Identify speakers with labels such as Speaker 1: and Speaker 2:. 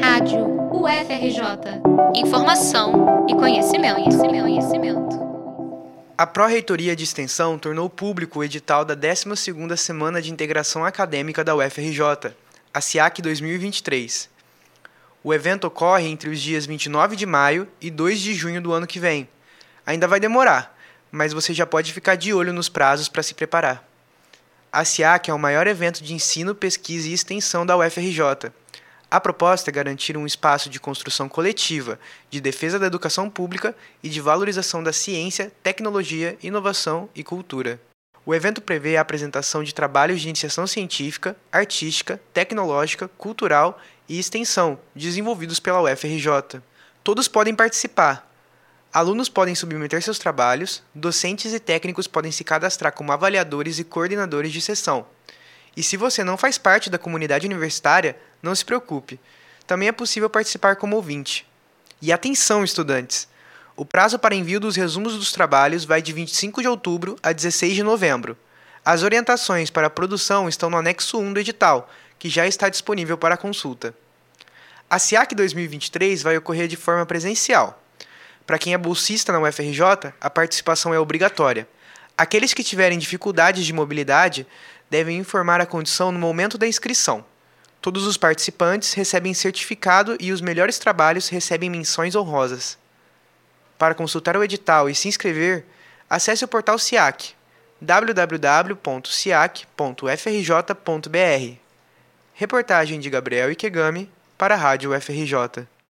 Speaker 1: Rádio UFRJ. Informação e conhecimento, conhecimento, conhecimento.
Speaker 2: A Pró-Reitoria de Extensão tornou público o edital da 12ª Semana de Integração Acadêmica da UFRJ, a SIAC 2023. O evento ocorre entre os dias 29 de maio e 2 de junho do ano que vem. Ainda vai demorar, mas você já pode ficar de olho nos prazos para se preparar. A SIAC é o maior evento de ensino, pesquisa e extensão da UFRJ a proposta é garantir um espaço de construção coletiva, de defesa da educação pública e de valorização da ciência, tecnologia, inovação e cultura. O evento prevê a apresentação de trabalhos de iniciação científica, artística, tecnológica, cultural e extensão desenvolvidos pela UFRJ. Todos podem participar. Alunos podem submeter seus trabalhos, docentes e técnicos podem se cadastrar como avaliadores e coordenadores de sessão. E se você não faz parte da comunidade universitária, não se preocupe. Também é possível participar como ouvinte. E atenção, estudantes! O prazo para envio dos resumos dos trabalhos vai de 25 de outubro a 16 de novembro. As orientações para a produção estão no anexo 1 do edital, que já está disponível para consulta. A SIAC 2023 vai ocorrer de forma presencial. Para quem é bolsista na UFRJ, a participação é obrigatória. Aqueles que tiverem dificuldades de mobilidade devem informar a condição no momento da inscrição. Todos os participantes recebem certificado e os melhores trabalhos recebem menções honrosas. Para consultar o edital e se inscrever, acesse o portal SIAC www.siac.frj.br. Reportagem de Gabriel Ikegami para a Rádio UFRJ.